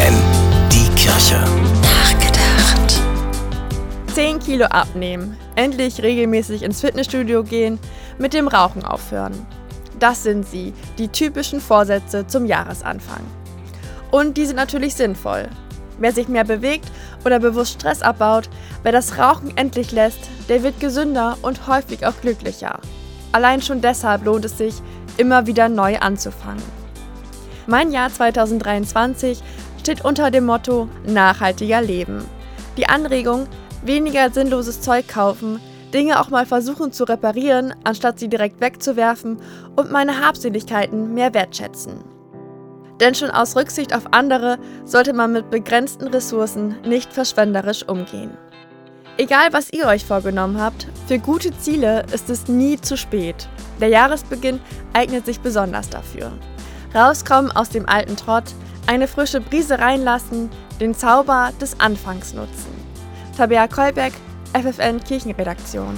FFN, die Kirche. Nachgedacht. 10 Kilo abnehmen, endlich regelmäßig ins Fitnessstudio gehen, mit dem Rauchen aufhören. Das sind sie, die typischen Vorsätze zum Jahresanfang. Und die sind natürlich sinnvoll. Wer sich mehr bewegt oder bewusst Stress abbaut, wer das Rauchen endlich lässt, der wird gesünder und häufig auch glücklicher. Allein schon deshalb lohnt es sich, immer wieder neu anzufangen. Mein Jahr 2023 steht unter dem Motto nachhaltiger Leben. Die Anregung, weniger sinnloses Zeug kaufen, Dinge auch mal versuchen zu reparieren, anstatt sie direkt wegzuwerfen und meine Habseligkeiten mehr wertschätzen. Denn schon aus Rücksicht auf andere sollte man mit begrenzten Ressourcen nicht verschwenderisch umgehen. Egal, was ihr euch vorgenommen habt, für gute Ziele ist es nie zu spät. Der Jahresbeginn eignet sich besonders dafür. Rauskommen aus dem alten Trott, eine frische Brise reinlassen, den Zauber des Anfangs nutzen. Tabea Kolbeck, FFN Kirchenredaktion.